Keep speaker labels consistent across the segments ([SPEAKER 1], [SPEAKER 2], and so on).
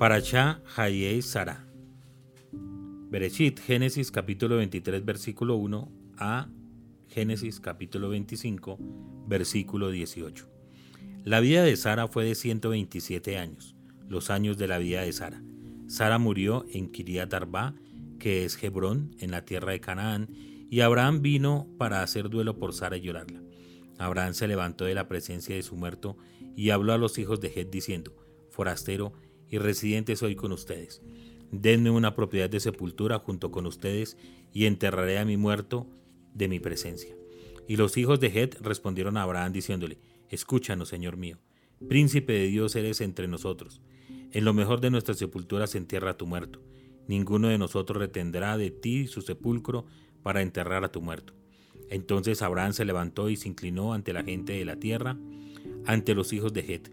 [SPEAKER 1] Parashá Hayei Sara. Bereshit, Génesis capítulo 23, versículo 1 a Génesis capítulo 25, versículo 18. La vida de Sara fue de 127 años, los años de la vida de Sara. Sara murió en Kiriat Arba, que es Hebrón, en la tierra de Canaán, y Abraham vino para hacer duelo por Sara y llorarla. Abraham se levantó de la presencia de su muerto y habló a los hijos de Het diciendo, Forastero, y residente soy con ustedes. Denme una propiedad de sepultura junto con ustedes y enterraré a mi muerto de mi presencia. Y los hijos de Het respondieron a Abraham diciéndole, Escúchanos, Señor mío, príncipe de Dios eres entre nosotros. En lo mejor de nuestras sepulturas entierra a tu muerto. Ninguno de nosotros retendrá de ti su sepulcro para enterrar a tu muerto. Entonces Abraham se levantó y se inclinó ante la gente de la tierra, ante los hijos de Het,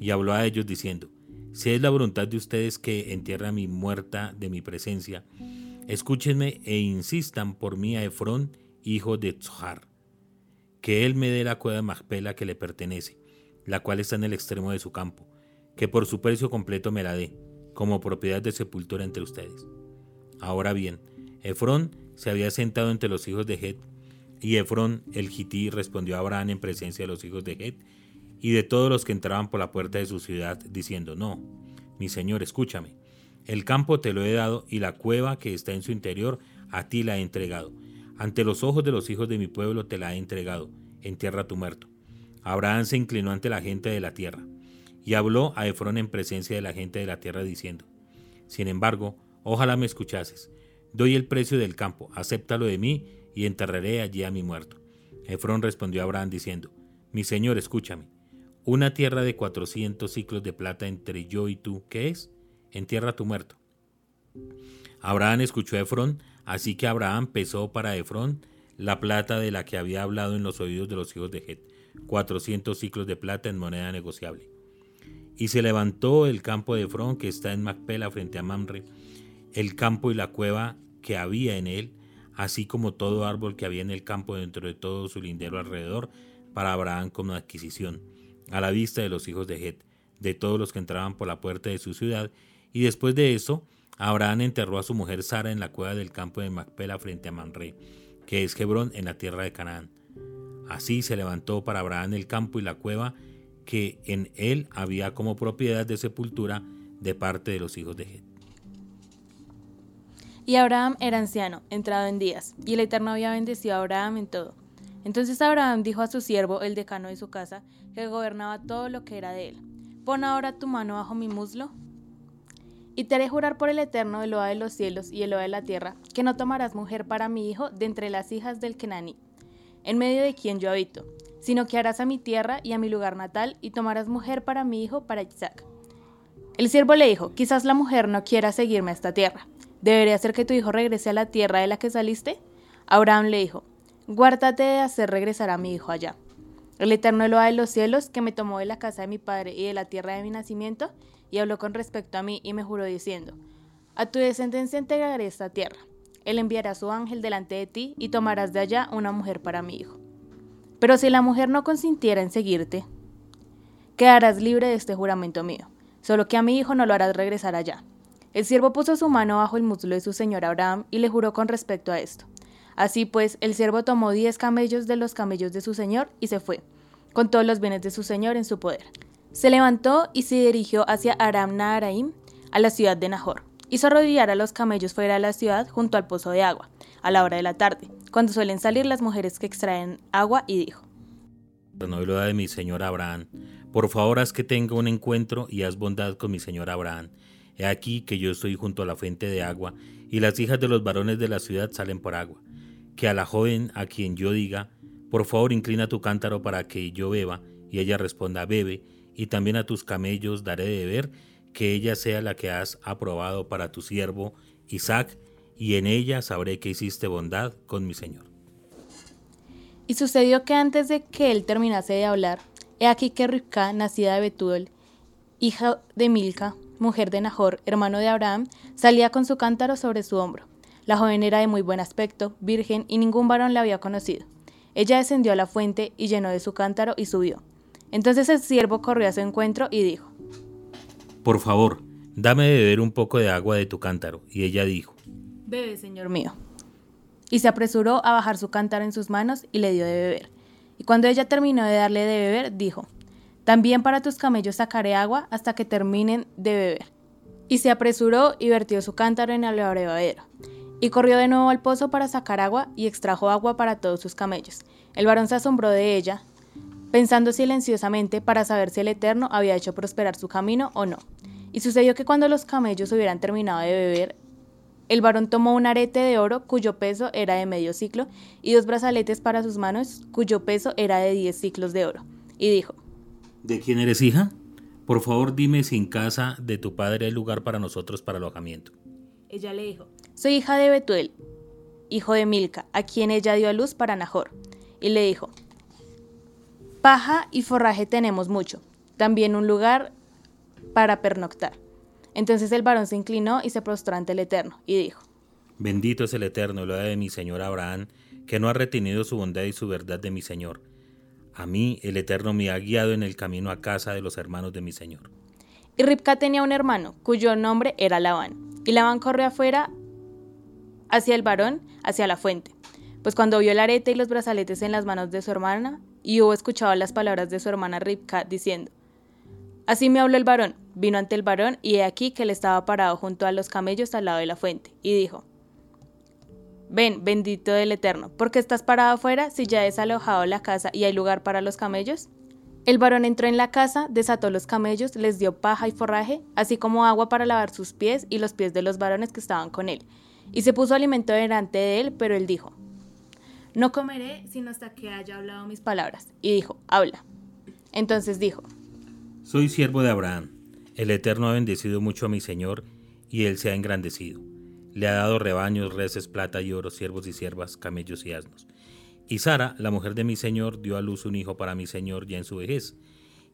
[SPEAKER 1] y habló a ellos diciendo, si es la voluntad de ustedes que entierre a mi muerta de mi presencia, escúchenme e insistan por mí a Efrón, hijo de Tzohar, que él me dé la cueva de Magpela que le pertenece, la cual está en el extremo de su campo, que por su precio completo me la dé, como propiedad de sepultura entre ustedes. Ahora bien, Efrón se había sentado entre los hijos de Het, y Efrón el Gití respondió a Abraham en presencia de los hijos de Het, y de todos los que entraban por la puerta de su ciudad, diciendo, No, mi Señor, escúchame. El campo te lo he dado y la cueva que está en su interior a ti la he entregado. Ante los ojos de los hijos de mi pueblo te la he entregado. Entierra tu muerto. Abraham se inclinó ante la gente de la tierra y habló a Efrón en presencia de la gente de la tierra diciendo, Sin embargo, ojalá me escuchases. Doy el precio del campo, acéptalo de mí y enterraré allí a mi muerto. Efrón respondió a Abraham diciendo, Mi señor, escúchame. Una tierra de 400 ciclos de plata entre yo y tú, ¿qué es? Entierra tu muerto. Abraham escuchó a Efrón, así que Abraham pesó para Efrón la plata de la que había hablado en los oídos de los hijos de Het, 400 ciclos de plata en moneda negociable. Y se levantó el campo de Efrón que está en Macpela frente a Mamre, el campo y la cueva que había en él, así como todo árbol que había en el campo dentro de todo su lindero alrededor, para Abraham como adquisición a la vista de los hijos de Het, de todos los que entraban por la puerta de su ciudad, y después de eso, Abraham enterró a su mujer Sara en la cueva del campo de Macpela frente a Manre, que es Hebrón en la tierra de Canaán. Así se levantó para Abraham el campo y la cueva que en él había como propiedad de sepultura de parte de los hijos de Het.
[SPEAKER 2] Y Abraham era anciano, entrado en días, y el Eterno había bendecido a Abraham en todo. Entonces Abraham dijo a su siervo, el decano de su casa, que gobernaba todo lo que era de él, pon ahora tu mano bajo mi muslo, y te haré jurar por el Eterno, el Oa de los cielos y el Oa de la tierra, que no tomarás mujer para mi hijo de entre las hijas del Kenaní, en medio de quien yo habito, sino que harás a mi tierra y a mi lugar natal, y tomarás mujer para mi hijo, para Isaac. El siervo le dijo, quizás la mujer no quiera seguirme a esta tierra. ¿Debería hacer que tu hijo regrese a la tierra de la que saliste? Abraham le dijo, Guárdate de hacer regresar a mi hijo allá. El Eterno lo de los cielos, que me tomó de la casa de mi padre y de la tierra de mi nacimiento, y habló con respecto a mí y me juró diciendo, A tu descendencia entregaré esta tierra. Él enviará su ángel delante de ti y tomarás de allá una mujer para mi hijo. Pero si la mujer no consintiera en seguirte, quedarás libre de este juramento mío, solo que a mi hijo no lo harás regresar allá. El siervo puso su mano bajo el muslo de su señor Abraham y le juró con respecto a esto. Así pues, el siervo tomó diez camellos de los camellos de su señor y se fue, con todos los bienes de su señor en su poder. Se levantó y se dirigió hacia Aram Naharaim, a la ciudad de Nahor. Hizo arrodillar a los camellos fuera de la ciudad junto al pozo de agua, a la hora de la tarde, cuando suelen salir las mujeres que extraen agua, y dijo:
[SPEAKER 1] lo de mi señor Abraham, por favor haz que tenga un encuentro y haz bondad con mi señor Abraham. He aquí que yo estoy junto a la fuente de agua, y las hijas de los varones de la ciudad salen por agua que a la joven a quien yo diga, por favor inclina tu cántaro para que yo beba, y ella responda, bebe, y también a tus camellos daré de beber, que ella sea la que has aprobado para tu siervo Isaac, y en ella sabré que hiciste bondad con mi Señor.
[SPEAKER 2] Y sucedió que antes de que él terminase de hablar, he aquí que Rivka, nacida de Betuel, hija de Milca, mujer de Nahor, hermano de Abraham, salía con su cántaro sobre su hombro. La joven era de muy buen aspecto, virgen, y ningún varón la había conocido. Ella descendió a la fuente y llenó de su cántaro y subió. Entonces el siervo corrió a su encuentro y dijo,
[SPEAKER 1] Por favor, dame de beber un poco de agua de tu cántaro. Y ella dijo,
[SPEAKER 2] Bebe, señor mío. Y se apresuró a bajar su cántaro en sus manos y le dio de beber. Y cuando ella terminó de darle de beber, dijo, También para tus camellos sacaré agua hasta que terminen de beber. Y se apresuró y vertió su cántaro en el abrevadero. Y corrió de nuevo al pozo para sacar agua y extrajo agua para todos sus camellos. El varón se asombró de ella, pensando silenciosamente para saber si el Eterno había hecho prosperar su camino o no. Y sucedió que cuando los camellos hubieran terminado de beber, el varón tomó un arete de oro cuyo peso era de medio ciclo y dos brazaletes para sus manos cuyo peso era de diez ciclos de oro. Y dijo,
[SPEAKER 1] ¿De quién eres hija? Por favor dime si en casa de tu padre hay lugar para nosotros para alojamiento.
[SPEAKER 2] Ella le dijo, soy hija de Betuel, hijo de Milca, a quien ella dio a luz para Nahor. Y le dijo, paja y forraje tenemos mucho, también un lugar para pernoctar. Entonces el varón se inclinó y se prostró ante el Eterno, y dijo,
[SPEAKER 1] Bendito es el Eterno, lo de mi señor Abraham, que no ha retenido su bondad y su verdad de mi señor. A mí el Eterno me ha guiado en el camino a casa de los hermanos de mi señor.
[SPEAKER 2] Y Ripka tenía un hermano, cuyo nombre era Labán. Y Labán corrió afuera hacia el varón, hacia la fuente. Pues cuando vio el arete y los brazaletes en las manos de su hermana, y hubo escuchado las palabras de su hermana Ripka diciendo, Así me habló el varón, vino ante el varón, y he aquí que él estaba parado junto a los camellos al lado de la fuente, y dijo, Ven, bendito del Eterno, ¿por qué estás parado afuera si ya he desalojado la casa y hay lugar para los camellos? El varón entró en la casa, desató los camellos, les dio paja y forraje, así como agua para lavar sus pies y los pies de los varones que estaban con él, y se puso alimento delante de él, pero él dijo, No comeré sino hasta que haya hablado mis palabras. Y dijo, Habla. Entonces dijo,
[SPEAKER 1] Soy siervo de Abraham. El Eterno ha bendecido mucho a mi Señor, y él se ha engrandecido. Le ha dado rebaños, reses, plata y oro, siervos y siervas, camellos y asnos. Y Sara, la mujer de mi Señor, dio a luz un hijo para mi Señor ya en su vejez,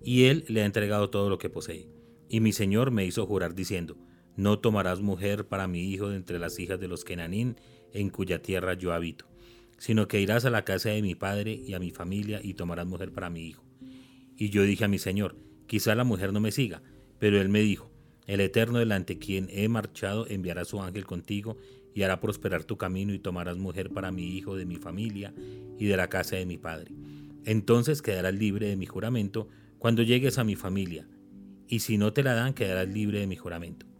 [SPEAKER 1] y él le ha entregado todo lo que posee. Y mi Señor me hizo jurar diciendo, No tomarás mujer para mi hijo de entre las hijas de los Kenanín, en cuya tierra yo habito, sino que irás a la casa de mi padre y a mi familia y tomarás mujer para mi hijo. Y yo dije a mi Señor, quizá la mujer no me siga, pero él me dijo, el Eterno delante quien he marchado enviará su ángel contigo y hará prosperar tu camino y tomarás mujer para mi hijo de mi familia y de la casa de mi padre. Entonces quedarás libre de mi juramento cuando llegues a mi familia, y si no te la dan quedarás libre de mi juramento.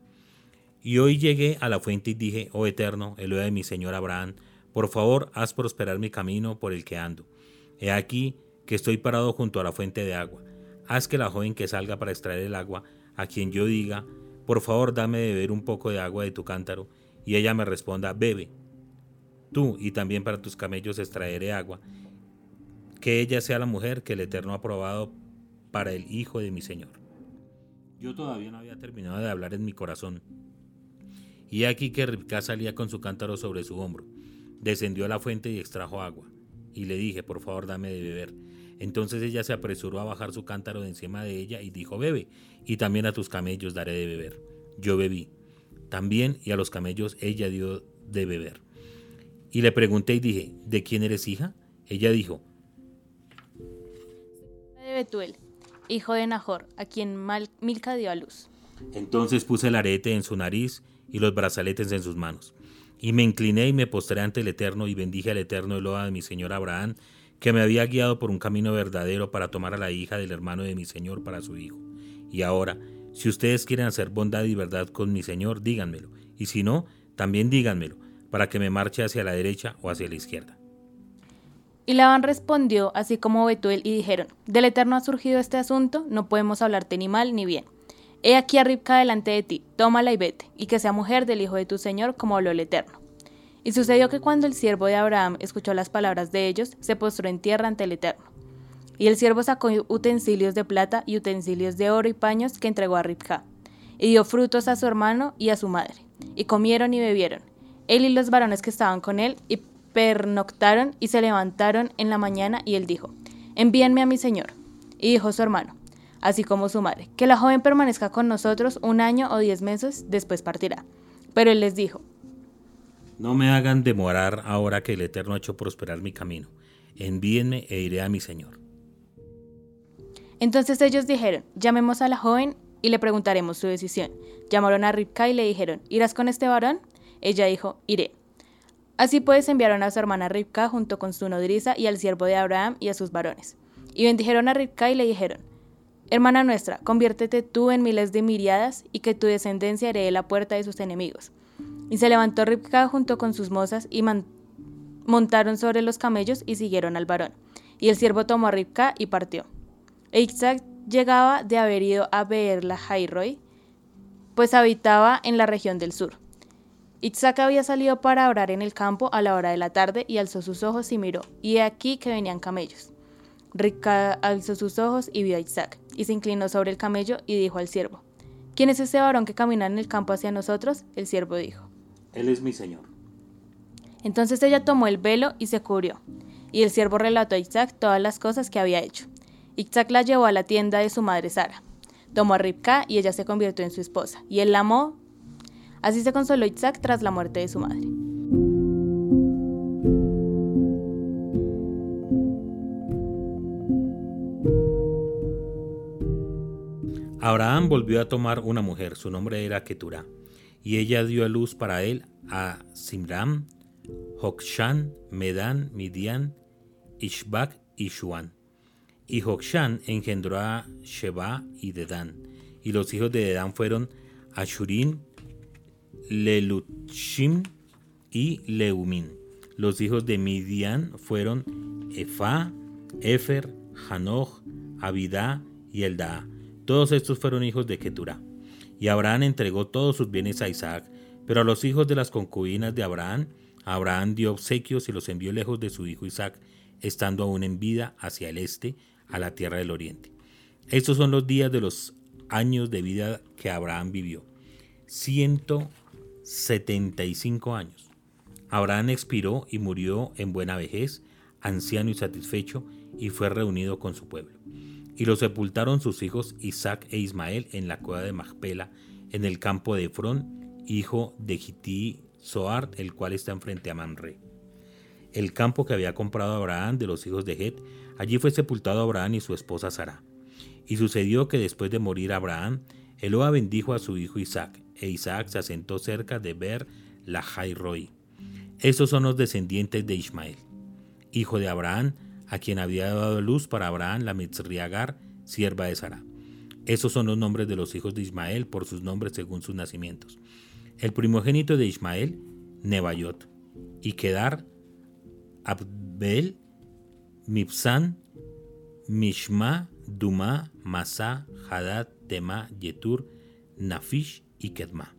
[SPEAKER 1] Y hoy llegué a la fuente y dije, oh Eterno, Elohe de mi Señor Abraham, por favor haz prosperar mi camino por el que ando. He aquí que estoy parado junto a la fuente de agua. Haz que la joven que salga para extraer el agua, a quien yo diga, por favor dame de beber un poco de agua de tu cántaro, y ella me responda, bebe. Tú y también para tus camellos extraeré agua. Que ella sea la mujer que el Eterno ha aprobado para el hijo de mi Señor. Yo todavía no había terminado de hablar en mi corazón. Y aquí que salía con su cántaro sobre su hombro. Descendió a la fuente y extrajo agua. Y le dije, por favor, dame de beber. Entonces ella se apresuró a bajar su cántaro de encima de ella y dijo, bebe, y también a tus camellos daré de beber. Yo bebí. También y a los camellos ella dio de beber. Y le pregunté y dije, ¿de quién eres hija? Ella dijo,
[SPEAKER 2] de Betuel, hijo de Nahor, a quien Milca dio a luz.
[SPEAKER 1] Entonces puse el arete en su nariz y los brazaletes en sus manos. Y me incliné y me postré ante el Eterno y bendije al Eterno Eloa de mi señor Abraham, que me había guiado por un camino verdadero para tomar a la hija del hermano de mi señor para su hijo. Y ahora, si ustedes quieren hacer bondad y verdad con mi señor, díganmelo, y si no, también díganmelo, para que me marche hacia la derecha o hacia la izquierda.
[SPEAKER 2] Y Labán respondió, así como Betuel, y dijeron, Del Eterno ha surgido este asunto, no podemos hablarte ni mal ni bien. He aquí a Ribka delante de ti, tómala y vete, y que sea mujer del hijo de tu señor, como habló el Eterno. Y sucedió que cuando el siervo de Abraham escuchó las palabras de ellos, se postró en tierra ante el Eterno. Y el siervo sacó utensilios de plata y utensilios de oro y paños que entregó a Ribka, y dio frutos a su hermano y a su madre, y comieron y bebieron, él y los varones que estaban con él, y pernoctaron y se levantaron en la mañana, y él dijo, envíenme a mi señor. Y dijo su hermano, así como su madre, que la joven permanezca con nosotros un año o diez meses, después partirá. Pero él les dijo,
[SPEAKER 1] no me hagan demorar ahora que el Eterno ha hecho prosperar mi camino. Envíenme e iré a mi Señor.
[SPEAKER 2] Entonces ellos dijeron, llamemos a la joven y le preguntaremos su decisión. Llamaron a Ribka y le dijeron, ¿irás con este varón? Ella dijo, iré. Así pues enviaron a su hermana Ribka junto con su nodriza y al siervo de Abraham y a sus varones. Y bendijeron a Ribka y le dijeron, Hermana nuestra, conviértete tú en miles de miriadas y que tu descendencia herede la puerta de sus enemigos. Y se levantó Ribka junto con sus mozas y montaron sobre los camellos y siguieron al varón. Y el siervo tomó a Ribka y partió. E Isaac llegaba de haber ido a la Jairoi, pues habitaba en la región del sur. Isaac había salido para orar en el campo a la hora de la tarde y alzó sus ojos y miró, y he aquí que venían camellos. Rica alzó sus ojos y vio a Isaac, y se inclinó sobre el camello y dijo al siervo, ¿Quién es ese varón que camina en el campo hacia nosotros? El siervo dijo,
[SPEAKER 1] Él es mi señor.
[SPEAKER 2] Entonces ella tomó el velo y se cubrió, y el siervo relató a Isaac todas las cosas que había hecho. Isaac la llevó a la tienda de su madre Sara. Tomó a Ribka y ella se convirtió en su esposa, y él la amó. Así se consoló Isaac tras la muerte de su madre.
[SPEAKER 1] Abraham volvió a tomar una mujer, su nombre era Keturah, y ella dio a luz para él a Simram, Jokshan, Medan, Midian, Ishbak y Shuan. Y Jokshan engendró a Sheba y Dedan. Y los hijos de Dedan fueron Ashurin, Leluchim y Leumin. Los hijos de Midian fueron Efa, Efer, Hanoch, Abidá y Eldaa. Todos estos fueron hijos de Keturah. Y Abraham entregó todos sus bienes a Isaac, pero a los hijos de las concubinas de Abraham, Abraham dio obsequios y los envió lejos de su hijo Isaac, estando aún en vida hacia el este, a la tierra del oriente. Estos son los días de los años de vida que Abraham vivió. 175 años. Abraham expiró y murió en buena vejez, anciano y satisfecho, y fue reunido con su pueblo. Y lo sepultaron sus hijos Isaac e Ismael en la cueva de Magpela, en el campo de Efrón, hijo de Gití Zoar, el cual está enfrente a Manre. El campo que había comprado Abraham de los hijos de Het Allí fue sepultado Abraham y su esposa Sara. Y sucedió que después de morir Abraham, Eloa bendijo a su hijo Isaac, e Isaac se asentó cerca de Ber la Jairoi. Estos son los descendientes de Ismael, hijo de Abraham, a quien había dado luz para Abraham la Mitzriagar, sierva de Sara. Estos son los nombres de los hijos de Ismael por sus nombres según sus nacimientos. El primogénito de Ismael, Nebayot, y Kedar, Abel, Mipsan, Mishma, Duma, Masa, Hadad, Tema, Yetur, Nafish y Kedma.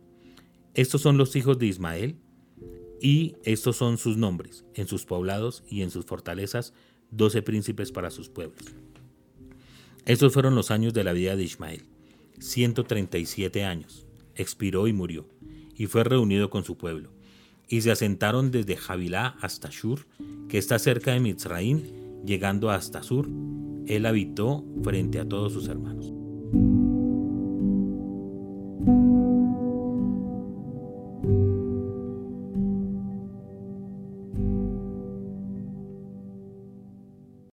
[SPEAKER 1] Estos son los hijos de Ismael y estos son sus nombres, en sus poblados y en sus fortalezas, doce príncipes para sus pueblos. Estos fueron los años de la vida de Ismael, 137 años. Expiró y murió, y fue reunido con su pueblo. Y se asentaron desde Javilá hasta Shur, que está cerca de Mitzraim, Llegando hasta Sur, él habitó frente a todos sus hermanos.